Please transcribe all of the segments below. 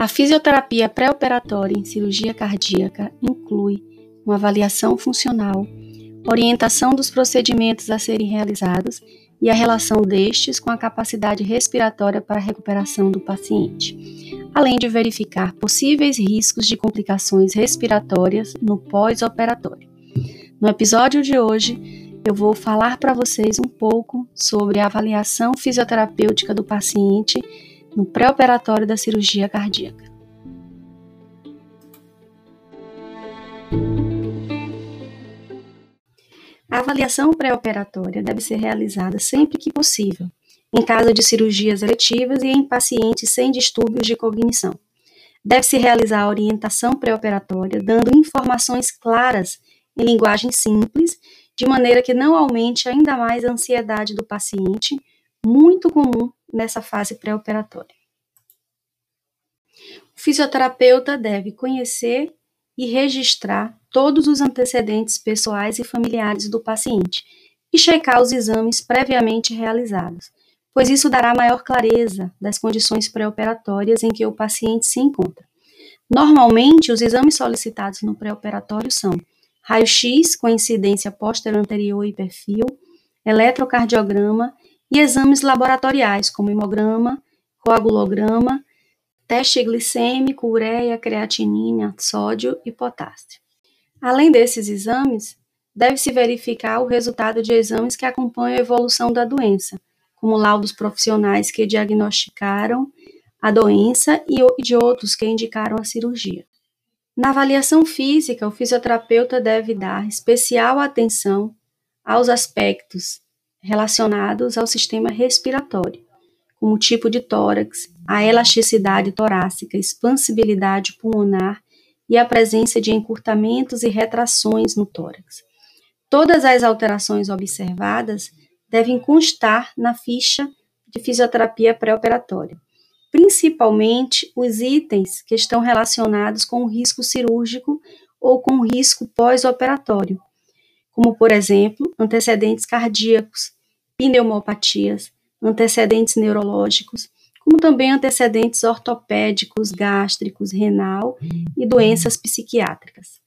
A fisioterapia pré-operatória em cirurgia cardíaca inclui uma avaliação funcional, orientação dos procedimentos a serem realizados e a relação destes com a capacidade respiratória para a recuperação do paciente, além de verificar possíveis riscos de complicações respiratórias no pós-operatório. No episódio de hoje, eu vou falar para vocês um pouco sobre a avaliação fisioterapêutica do paciente no pré-operatório da cirurgia cardíaca. A avaliação pré-operatória deve ser realizada sempre que possível, em caso de cirurgias eletivas e em pacientes sem distúrbios de cognição. Deve-se realizar a orientação pré-operatória, dando informações claras em linguagem simples, de maneira que não aumente ainda mais a ansiedade do paciente, muito comum nessa fase pré-operatória. O fisioterapeuta deve conhecer e registrar todos os antecedentes pessoais e familiares do paciente e checar os exames previamente realizados, pois isso dará maior clareza das condições pré-operatórias em que o paciente se encontra. Normalmente, os exames solicitados no pré-operatório são raio-x com incidência póstero-anterior e perfil, eletrocardiograma e exames laboratoriais como hemograma, coagulograma, teste glicêmico, ureia, creatinina, sódio e potássio. Além desses exames, deve-se verificar o resultado de exames que acompanham a evolução da doença, como laudos profissionais que diagnosticaram a doença e de outros que indicaram a cirurgia. Na avaliação física, o fisioterapeuta deve dar especial atenção aos aspectos relacionados ao sistema respiratório, como tipo de tórax, a elasticidade torácica, expansibilidade pulmonar e a presença de encurtamentos e retrações no tórax. Todas as alterações observadas devem constar na ficha de fisioterapia pré-operatória principalmente os itens que estão relacionados com o risco cirúrgico ou com o risco pós-operatório, como, por exemplo, antecedentes cardíacos, pneumopatias, antecedentes neurológicos, como também antecedentes ortopédicos, gástricos, renal e doenças psiquiátricas.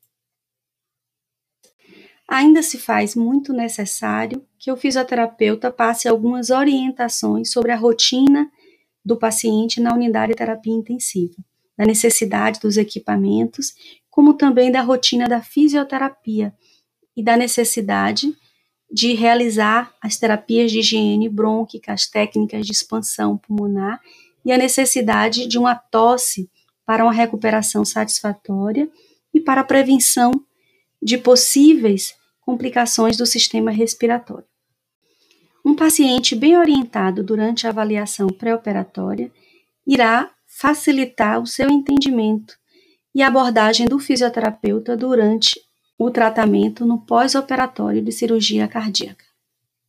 Ainda se faz muito necessário que o fisioterapeuta passe algumas orientações sobre a rotina do paciente na unidade de terapia intensiva, da necessidade dos equipamentos, como também da rotina da fisioterapia e da necessidade de realizar as terapias de higiene brônquica, as técnicas de expansão pulmonar e a necessidade de uma tosse para uma recuperação satisfatória e para a prevenção de possíveis complicações do sistema respiratório. Um paciente bem orientado durante a avaliação pré-operatória irá facilitar o seu entendimento e abordagem do fisioterapeuta durante o tratamento no pós-operatório de cirurgia cardíaca.